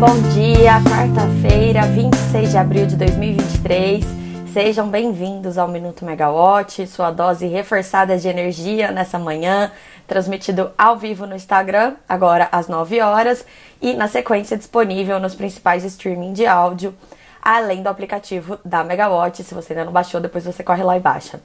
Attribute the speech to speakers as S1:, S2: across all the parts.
S1: bom dia, quarta-feira, 26 de abril de 2023. Sejam bem-vindos ao Minuto Megawatt, sua dose reforçada de energia nessa manhã, transmitido ao vivo no Instagram, agora às 9 horas, e na sequência disponível nos principais streaming de áudio, além do aplicativo da Megawatt. Se você ainda não baixou, depois você corre lá e baixa.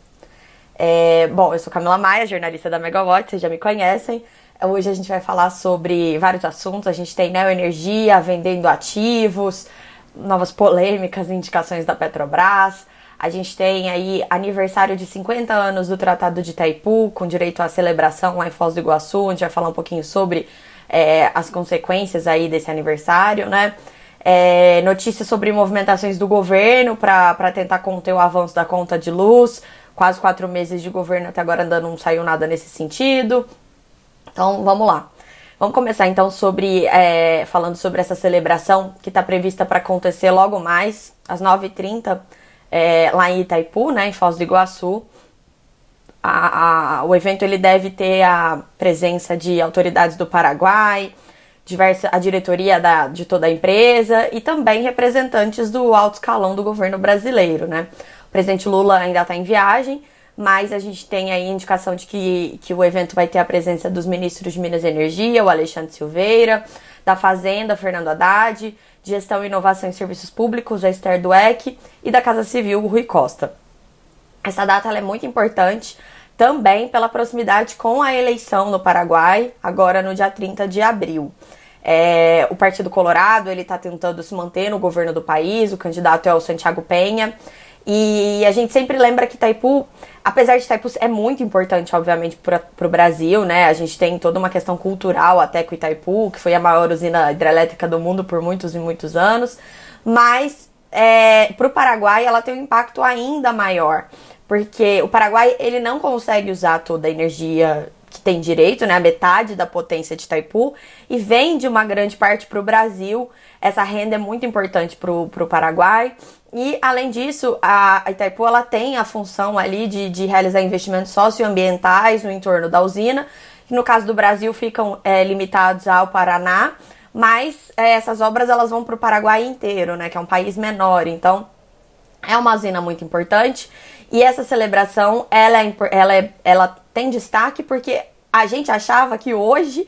S1: É, bom, eu sou Camila Maia, jornalista da Megawatt, vocês já me conhecem. Hoje a gente vai falar sobre vários assuntos. A gente tem neoenergia, vendendo ativos, novas polêmicas, indicações da Petrobras. A gente tem aí aniversário de 50 anos do Tratado de Itaipu, com direito à celebração lá em Foz do Iguaçu. A gente vai falar um pouquinho sobre é, as consequências aí desse aniversário, né? É, notícias sobre movimentações do governo para tentar conter o avanço da conta de luz. Quase quatro meses de governo até agora ainda não saiu nada nesse sentido. Então vamos lá. Vamos começar então sobre é, falando sobre essa celebração que está prevista para acontecer logo mais, às 9h30, é, lá em Itaipu, né, em Foz do Iguaçu. A, a, o evento ele deve ter a presença de autoridades do Paraguai, diversa, a diretoria da, de toda a empresa e também representantes do alto escalão do governo brasileiro. Né? O presidente Lula ainda está em viagem, mas a gente tem aí indicação de que, que o evento vai ter a presença dos ministros de Minas e Energia, o Alexandre Silveira, da Fazenda, Fernando Haddad, de Gestão e Inovação em Serviços Públicos, a Esther Dueck, e da Casa Civil, o Rui Costa. Essa data é muito importante também pela proximidade com a eleição no Paraguai, agora no dia 30 de abril. É, o Partido Colorado ele está tentando se manter no governo do país, o candidato é o Santiago Penha, e a gente sempre lembra que Itaipu, apesar de Itaipu é muito importante, obviamente, para o Brasil, né? A gente tem toda uma questão cultural até com Itaipu, que foi a maior usina hidrelétrica do mundo por muitos e muitos anos. Mas é, para o Paraguai ela tem um impacto ainda maior, porque o Paraguai ele não consegue usar toda a energia que tem direito, né, a metade da potência de Itaipu, e vende uma grande parte para o Brasil. Essa renda é muito importante para o Paraguai. E, além disso, a Itaipu ela tem a função ali de, de realizar investimentos socioambientais no entorno da usina, que no caso do Brasil ficam é, limitados ao Paraná, mas é, essas obras elas vão para o Paraguai inteiro, né, que é um país menor. Então, é uma usina muito importante. E essa celebração, ela, é, ela, é, ela tem destaque porque a gente achava que hoje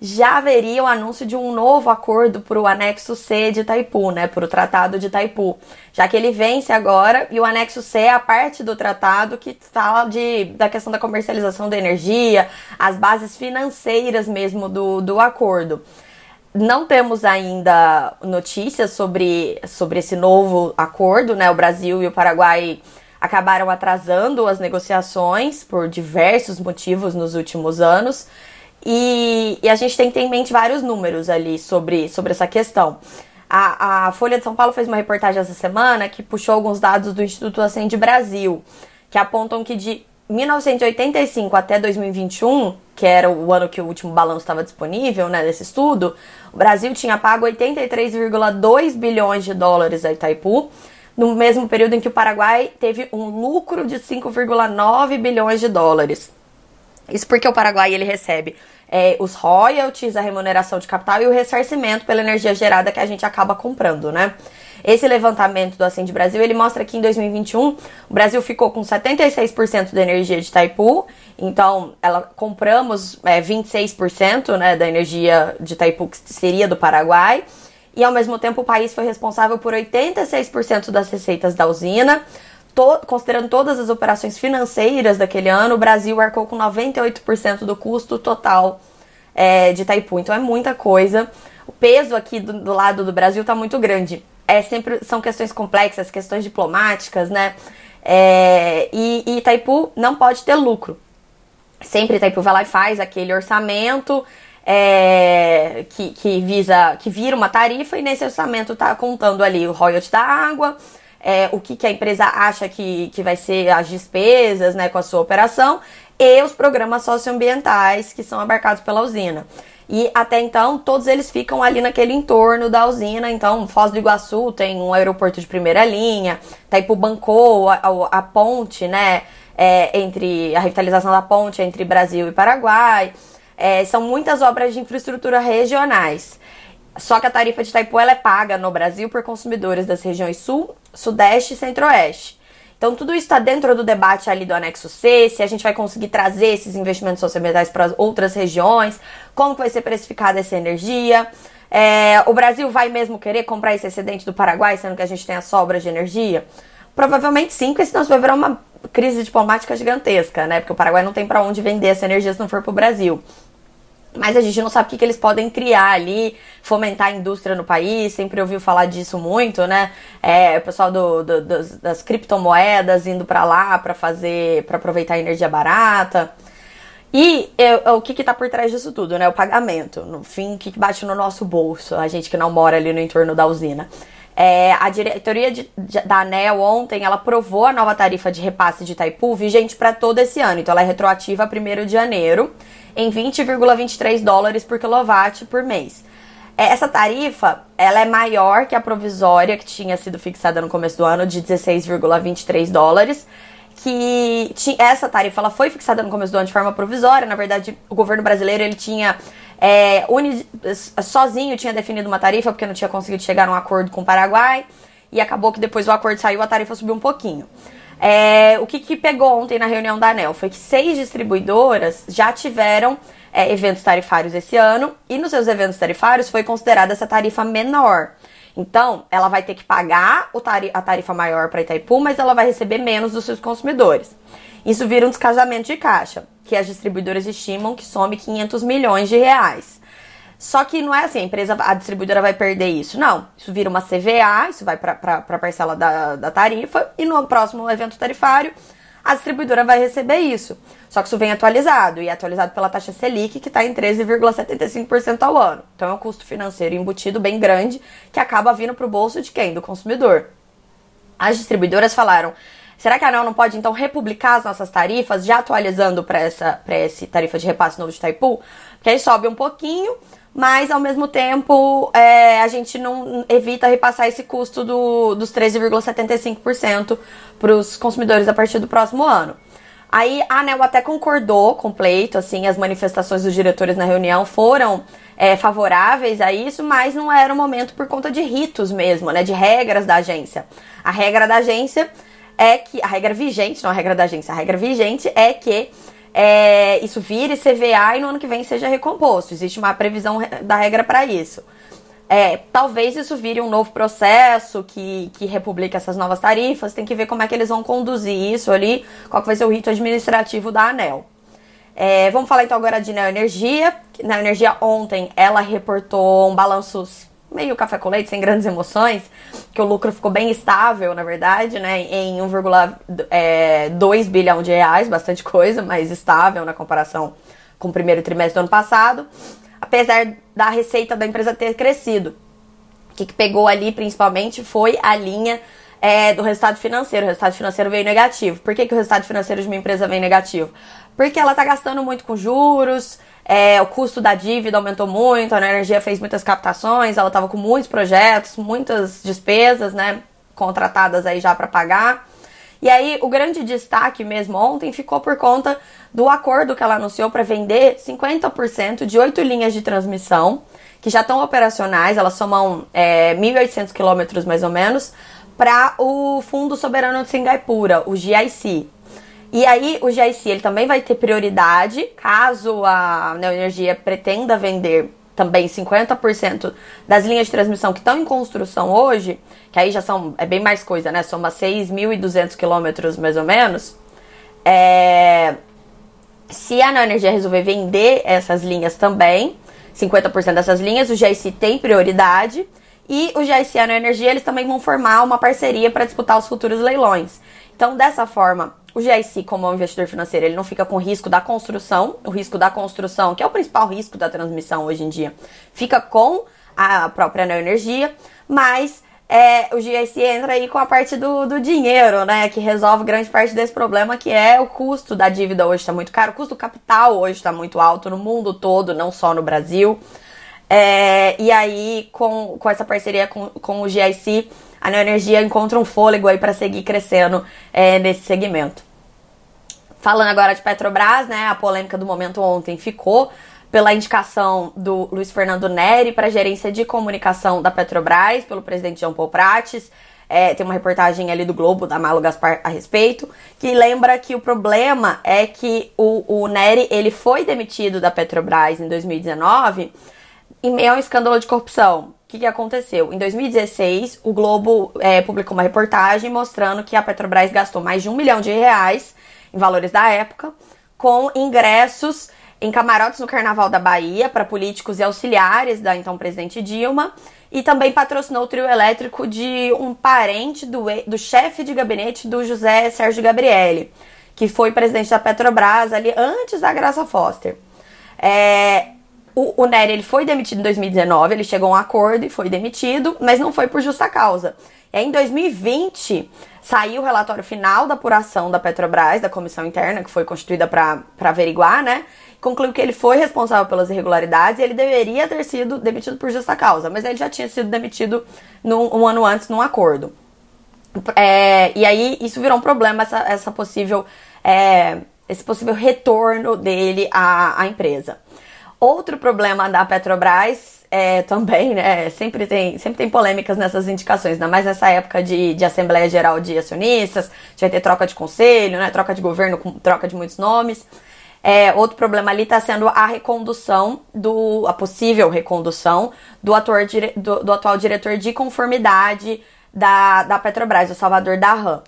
S1: já haveria o anúncio de um novo acordo para o anexo C de Itaipu, né, para o Tratado de Itaipu, já que ele vence agora e o anexo C é a parte do tratado que fala de, da questão da comercialização da energia, as bases financeiras mesmo do, do acordo. Não temos ainda notícias sobre, sobre esse novo acordo, né? O Brasil e o Paraguai acabaram atrasando as negociações por diversos motivos nos últimos anos. E, e, a gente tem que ter em mente vários números ali sobre, sobre essa questão. A, a, Folha de São Paulo fez uma reportagem essa semana que puxou alguns dados do Instituto Ascende Brasil, que apontam que de 1985 até 2021, que era o ano que o último balanço estava disponível, né, desse estudo, o Brasil tinha pago 83,2 bilhões de dólares a Itaipu, no mesmo período em que o Paraguai teve um lucro de 5,9 bilhões de dólares. Isso porque o Paraguai ele recebe é, os royalties, a remuneração de capital e o ressarcimento pela energia gerada que a gente acaba comprando, né? Esse levantamento do Acende Brasil, ele mostra que em 2021 o Brasil ficou com 76% da energia de Itaipu, então ela compramos é, 26% né, da energia de Itaipu que seria do Paraguai, e ao mesmo tempo o país foi responsável por 86% das receitas da usina, to, considerando todas as operações financeiras daquele ano, o Brasil arcou com 98% do custo total é, de Itaipu. Então é muita coisa. O peso aqui do, do lado do Brasil está muito grande. É sempre são questões complexas, questões diplomáticas, né? É, e, e Itaipu não pode ter lucro. Sempre Itaipu vai lá e faz aquele orçamento é, que, que visa que vira uma tarifa e nesse orçamento está contando ali o royalty da água, é, o que, que a empresa acha que, que vai ser as despesas né, com a sua operação e os programas socioambientais que são abarcados pela usina. E até então, todos eles ficam ali naquele entorno da usina. Então, Foz do Iguaçu tem um aeroporto de primeira linha, Taipu bancou a, a, a ponte, né? É, entre a revitalização da ponte entre Brasil e Paraguai. É, são muitas obras de infraestrutura regionais. Só que a tarifa de Itaipu é paga no Brasil por consumidores das regiões Sul, Sudeste e Centro-Oeste. Então, tudo isso está dentro do debate ali do anexo C, se a gente vai conseguir trazer esses investimentos socioambientais para outras regiões, como vai ser precificada essa energia. É, o Brasil vai mesmo querer comprar esse excedente do Paraguai, sendo que a gente tem a sobra de energia? Provavelmente sim, porque senão isso vai virar uma crise diplomática gigantesca, né? Porque o Paraguai não tem para onde vender essa energia se não for para o Brasil. Mas a gente não sabe o que, que eles podem criar ali, fomentar a indústria no país. Sempre ouviu falar disso muito, né? É, o pessoal do, do, das, das, criptomoedas indo para lá para fazer, para aproveitar a energia barata. E eu, o que está por trás disso tudo, né? O pagamento. No fim, o que bate no nosso bolso, a gente que não mora ali no entorno da usina. É, a diretoria de, de, da ANEL ontem ela aprovou a nova tarifa de repasse de Itaipu vigente para todo esse ano. Então ela é retroativa a 1 de janeiro em 20,23 dólares por quilowatt por mês. É, essa tarifa ela é maior que a provisória que tinha sido fixada no começo do ano de 16,23 dólares. Que essa tarifa ela foi fixada no começo do ano de forma provisória. Na verdade, o governo brasileiro ele tinha é, uni, sozinho tinha definido uma tarifa porque não tinha conseguido chegar a um acordo com o Paraguai e acabou que depois o acordo saiu a tarifa subiu um pouquinho. É, o que, que pegou ontem na reunião da ANEL foi que seis distribuidoras já tiveram é, eventos tarifários esse ano e nos seus eventos tarifários foi considerada essa tarifa menor. Então, ela vai ter que pagar a tarifa maior para Itaipu, mas ela vai receber menos dos seus consumidores. Isso vira um descasamento de caixa, que as distribuidoras estimam que some 500 milhões de reais. Só que não é assim, a empresa, a distribuidora vai perder isso. Não, isso vira uma CVA, isso vai para a parcela da, da tarifa, e no próximo evento tarifário, a distribuidora vai receber isso. Só que isso vem atualizado, e é atualizado pela taxa Selic, que está em 13,75% ao ano. Então é um custo financeiro embutido bem grande, que acaba vindo para o bolso de quem? Do consumidor. As distribuidoras falaram, será que a ANEL não pode então republicar as nossas tarifas, já atualizando para essa, essa tarifa de repasse novo de Itaipu? Porque aí sobe um pouquinho, mas ao mesmo tempo é, a gente não evita repassar esse custo do, dos 13,75% para os consumidores a partir do próximo ano. Aí a ANEL até concordou com o pleito, assim, as manifestações dos diretores na reunião foram é, favoráveis a isso, mas não era o momento por conta de ritos mesmo, né, de regras da agência. A regra da agência é que, a regra vigente, não a regra da agência, a regra vigente é que é, isso vire CVA e no ano que vem seja recomposto. Existe uma previsão da regra para isso. É, talvez isso vire um novo processo que, que republique essas novas tarifas. Tem que ver como é que eles vão conduzir isso ali, qual vai ser o rito administrativo da ANEL. É, vamos falar então agora de Neoenergia. Neoenergia ontem ela reportou um balanço meio café com leite, sem grandes emoções, que o lucro ficou bem estável, na verdade, né, em 1,2 é, bilhão de reais, bastante coisa, mas estável na comparação com o primeiro trimestre do ano passado, apesar da receita da empresa ter crescido. O que, que pegou ali, principalmente, foi a linha é, do resultado financeiro. O resultado financeiro veio negativo. Por que, que o resultado financeiro de uma empresa vem negativo? Porque ela está gastando muito com juros, é, o custo da dívida aumentou muito, a energia fez muitas captações, ela estava com muitos projetos, muitas despesas, né, contratadas aí já para pagar. E aí, o grande destaque mesmo ontem ficou por conta do acordo que ela anunciou para vender 50% de oito linhas de transmissão, que já estão operacionais, elas somam é, 1.800 quilômetros mais ou menos, para o Fundo Soberano de Singapura, o GIC. E aí o GIC ele também vai ter prioridade caso a Neoenergia pretenda vender também 50% das linhas de transmissão que estão em construção hoje, que aí já são é bem mais coisa, né? Soma 6.200 quilômetros mais ou menos. É... Se a Neoenergia resolver vender essas linhas também, 50% dessas linhas, o GIC tem prioridade. E o GIC e a Neoenergia, eles também vão formar uma parceria para disputar os futuros leilões. Então, dessa forma, o GIC, como um investidor financeiro, ele não fica com o risco da construção, o risco da construção, que é o principal risco da transmissão hoje em dia, fica com a própria neoenergia, mas é, o GIC entra aí com a parte do, do dinheiro, né, que resolve grande parte desse problema, que é o custo da dívida hoje. Está muito caro, o custo do capital hoje está muito alto no mundo todo, não só no Brasil. É, e aí, com, com essa parceria com, com o GIC, a Neoenergia encontra um fôlego aí para seguir crescendo é, nesse segmento. Falando agora de Petrobras, né, a polêmica do momento ontem ficou pela indicação do Luiz Fernando Neri para gerência de comunicação da Petrobras, pelo presidente Jean Paul Prates. É, tem uma reportagem ali do Globo, da Malo Gaspar, a respeito, que lembra que o problema é que o, o Neri ele foi demitido da Petrobras em 2019 em meio a um escândalo de corrupção. Que, que aconteceu? Em 2016, o Globo é, publicou uma reportagem mostrando que a Petrobras gastou mais de um milhão de reais, em valores da época, com ingressos em camarotes no Carnaval da Bahia para políticos e auxiliares da então presidente Dilma e também patrocinou o trio elétrico de um parente do, do chefe de gabinete do José Sérgio Gabrielli, que foi presidente da Petrobras ali antes da Graça Foster. É, o, o Nery ele foi demitido em 2019, ele chegou a um acordo e foi demitido, mas não foi por justa causa. E aí, em 2020, saiu o relatório final da apuração da Petrobras, da comissão interna, que foi constituída para averiguar, né? concluiu que ele foi responsável pelas irregularidades e ele deveria ter sido demitido por justa causa, mas ele já tinha sido demitido num, um ano antes num acordo. É, e aí isso virou um problema, essa, essa possível, é, esse possível retorno dele à, à empresa. Outro problema da Petrobras é, também, né? Sempre tem, sempre tem polêmicas nessas indicações, ainda mais nessa época de, de Assembleia Geral de Acionistas, vai ter troca de conselho, né? Troca de governo com troca de muitos nomes. É, outro problema ali está sendo a recondução do. a possível recondução do, ator, do, do atual diretor de conformidade da, da Petrobras, o Salvador Darran.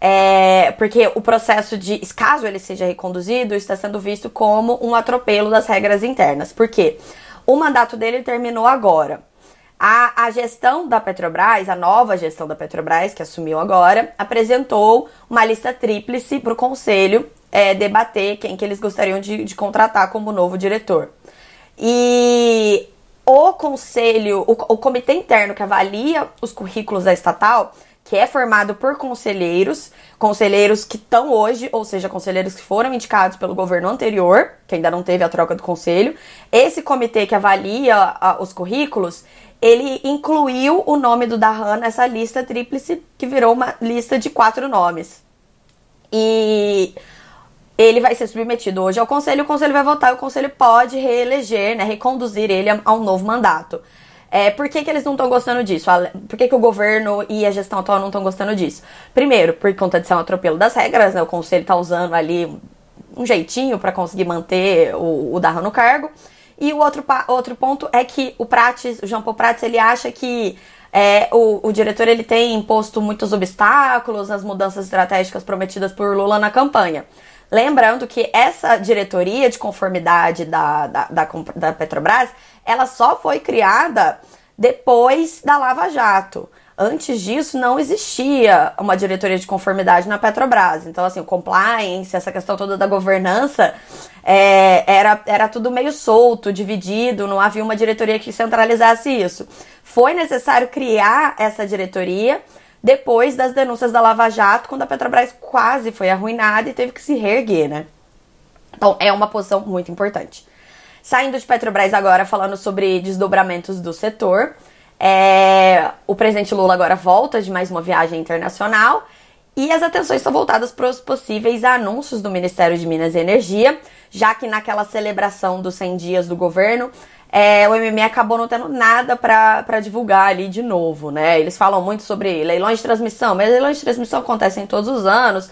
S1: É, porque o processo de, caso ele seja reconduzido, está sendo visto como um atropelo das regras internas. Por quê? O mandato dele terminou agora. A, a gestão da Petrobras, a nova gestão da Petrobras, que assumiu agora, apresentou uma lista tríplice para o conselho é, debater quem que eles gostariam de, de contratar como novo diretor. E o conselho, o, o comitê interno que avalia os currículos da estatal, que é formado por conselheiros, conselheiros que estão hoje, ou seja, conselheiros que foram indicados pelo governo anterior, que ainda não teve a troca do conselho. Esse comitê que avalia a, os currículos, ele incluiu o nome do Dahan nessa lista tríplice, que virou uma lista de quatro nomes. E ele vai ser submetido hoje ao conselho, o conselho vai votar e o conselho pode reeleger, né, reconduzir ele a, um novo mandato. É, por que, que eles não estão gostando disso? Por que, que o governo e a gestão atual não estão gostando disso? Primeiro, por conta de ser um atropelo das regras, né? O conselho está usando ali um jeitinho para conseguir manter o, o Darra no cargo. E o outro, outro ponto é que o Prates, o Jean Paul Prates, ele acha que é, o, o, diretor ele tem imposto muitos obstáculos nas mudanças estratégicas prometidas por Lula na campanha. Lembrando que essa diretoria de conformidade da, da, da, da Petrobras, ela só foi criada depois da Lava Jato. Antes disso, não existia uma diretoria de conformidade na Petrobras. Então, assim, o compliance, essa questão toda da governança, é, era, era tudo meio solto, dividido, não havia uma diretoria que centralizasse isso. Foi necessário criar essa diretoria depois das denúncias da Lava Jato, quando a Petrobras quase foi arruinada e teve que se reerguer, né? Então, é uma posição muito importante. Saindo de Petrobras agora, falando sobre desdobramentos do setor, é... o presidente Lula agora volta de mais uma viagem internacional e as atenções estão voltadas para os possíveis anúncios do Ministério de Minas e Energia, já que naquela celebração dos 100 dias do governo, é, o MMA acabou não tendo nada para divulgar ali de novo, né? Eles falam muito sobre leilões de transmissão, mas leilões de transmissão acontecem todos os anos.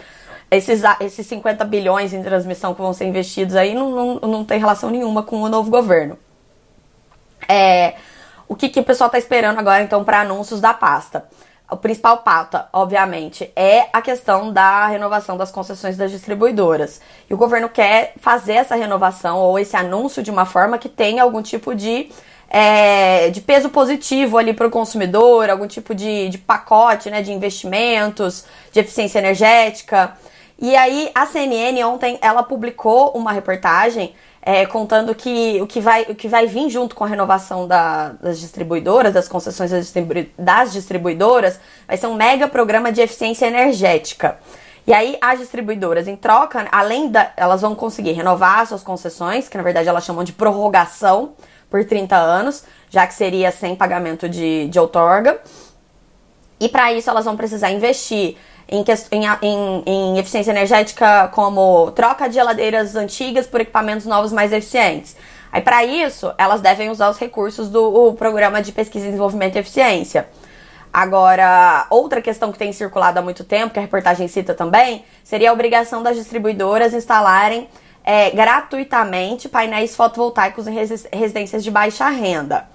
S1: Esses, esses 50 bilhões em transmissão que vão ser investidos aí não, não, não tem relação nenhuma com o novo governo. É, o que, que o pessoal está esperando agora, então, para anúncios da pasta? O principal pauta, obviamente, é a questão da renovação das concessões das distribuidoras. E o governo quer fazer essa renovação ou esse anúncio de uma forma que tenha algum tipo de, é, de peso positivo ali para o consumidor, algum tipo de, de pacote né, de investimentos, de eficiência energética. E aí a CNN ontem ela publicou uma reportagem é, contando que o que, vai, o que vai vir junto com a renovação da, das distribuidoras, das concessões das, distribu das distribuidoras, vai ser um mega programa de eficiência energética. E aí as distribuidoras, em troca, além da. Elas vão conseguir renovar suas concessões, que na verdade elas chamam de prorrogação por 30 anos, já que seria sem pagamento de, de outorga. E para isso elas vão precisar investir em, em, em, eficiência energética como troca de geladeiras antigas por equipamentos novos mais eficientes. Aí, para isso, elas devem usar os recursos do Programa de Pesquisa, Desenvolvimento e Eficiência. Agora, outra questão que tem circulado há muito tempo, que a reportagem cita também, seria a obrigação das distribuidoras instalarem é, gratuitamente painéis fotovoltaicos em residências de baixa renda.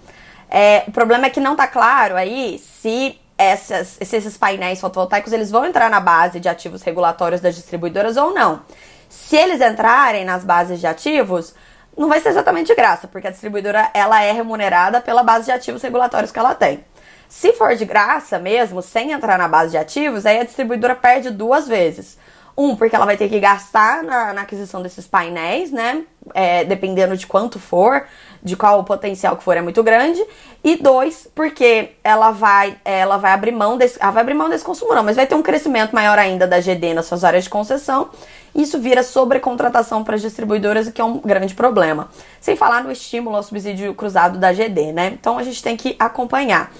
S1: É, o problema é que não está claro aí se essas, esses painéis fotovoltaicos eles vão entrar na base de ativos regulatórios das distribuidoras ou não. Se eles entrarem nas bases de ativos, não vai ser exatamente de graça, porque a distribuidora ela é remunerada pela base de ativos regulatórios que ela tem. Se for de graça mesmo, sem entrar na base de ativos, aí a distribuidora perde duas vezes. Um, porque ela vai ter que gastar na, na aquisição desses painéis, né? É, dependendo de quanto for, de qual o potencial que for é muito grande. E dois, porque ela vai, ela vai abrir mão desse. Vai abrir mão desse consumo, não, mas vai ter um crescimento maior ainda da GD nas suas áreas de concessão. Isso vira sobrecontratação para as distribuidoras, o que é um grande problema. Sem falar no estímulo ao subsídio cruzado da GD, né? Então a gente tem que acompanhar.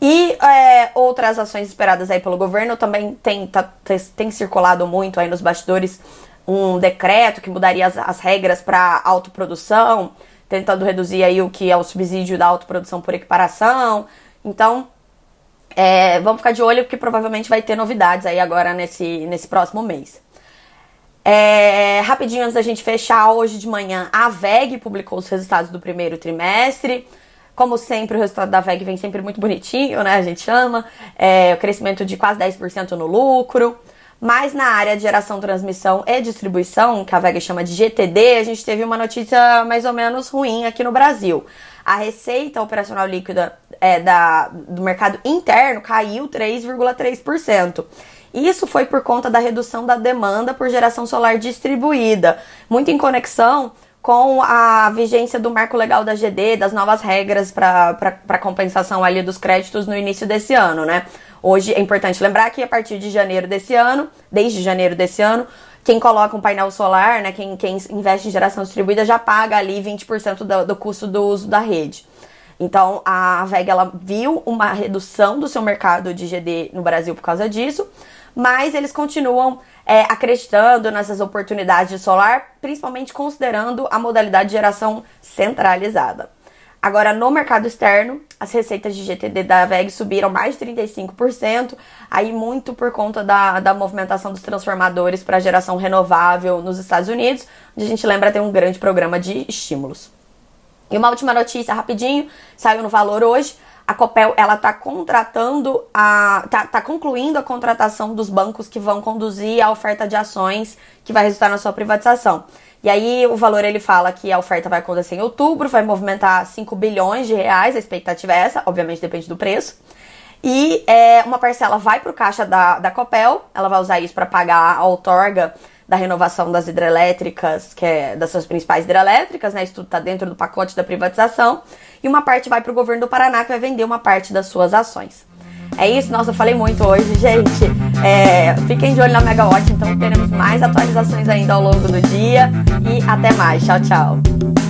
S1: E é, outras ações esperadas aí pelo governo também tem, tá, tem circulado muito aí nos bastidores um decreto que mudaria as, as regras para autoprodução, tentando reduzir aí o que é o subsídio da autoprodução por equiparação. Então, é, vamos ficar de olho porque provavelmente vai ter novidades aí agora nesse, nesse próximo mês. É, rapidinho antes da gente fechar, hoje de manhã a VEG publicou os resultados do primeiro trimestre. Como sempre, o resultado da VEG vem sempre muito bonitinho, né? A gente chama. É, o crescimento de quase 10% no lucro. Mas na área de geração, transmissão e distribuição, que a VEG chama de GTD, a gente teve uma notícia mais ou menos ruim aqui no Brasil. A receita operacional líquida é, da, do mercado interno caiu 3,3%. Isso foi por conta da redução da demanda por geração solar distribuída, muito em conexão com a vigência do marco legal da GD, das novas regras para compensação ali dos créditos no início desse ano, né? Hoje é importante lembrar que a partir de janeiro desse ano, desde janeiro desse ano, quem coloca um painel solar, né, quem, quem investe em geração distribuída já paga ali 20% do, do custo do uso da rede. Então a VEG ela viu uma redução do seu mercado de GD no Brasil por causa disso, mas eles continuam é, acreditando nessas oportunidades de solar, principalmente considerando a modalidade de geração centralizada. Agora, no mercado externo, as receitas de GTD da VEG subiram mais de 35%, aí muito por conta da, da movimentação dos transformadores para geração renovável nos Estados Unidos, onde a gente lembra tem um grande programa de estímulos. E uma última notícia rapidinho, saiu no valor hoje a Copel ela está contratando a tá, tá, concluindo a contratação dos bancos que vão conduzir a oferta de ações que vai resultar na sua privatização. E aí o valor ele fala que a oferta vai acontecer em outubro, vai movimentar 5 bilhões de reais, a expectativa é essa, obviamente depende do preço. E é, uma parcela vai para o caixa da, da Copel, ela vai usar isso para pagar a outorga da renovação das hidrelétricas, que é das suas principais hidrelétricas, né? Isso tudo está dentro do pacote da privatização. E uma parte vai para o governo do Paraná, que vai vender uma parte das suas ações. É isso, nossa, eu falei muito hoje, gente. É, fiquem de olho na Megawatt, então teremos mais atualizações ainda ao longo do dia. E até mais. Tchau, tchau.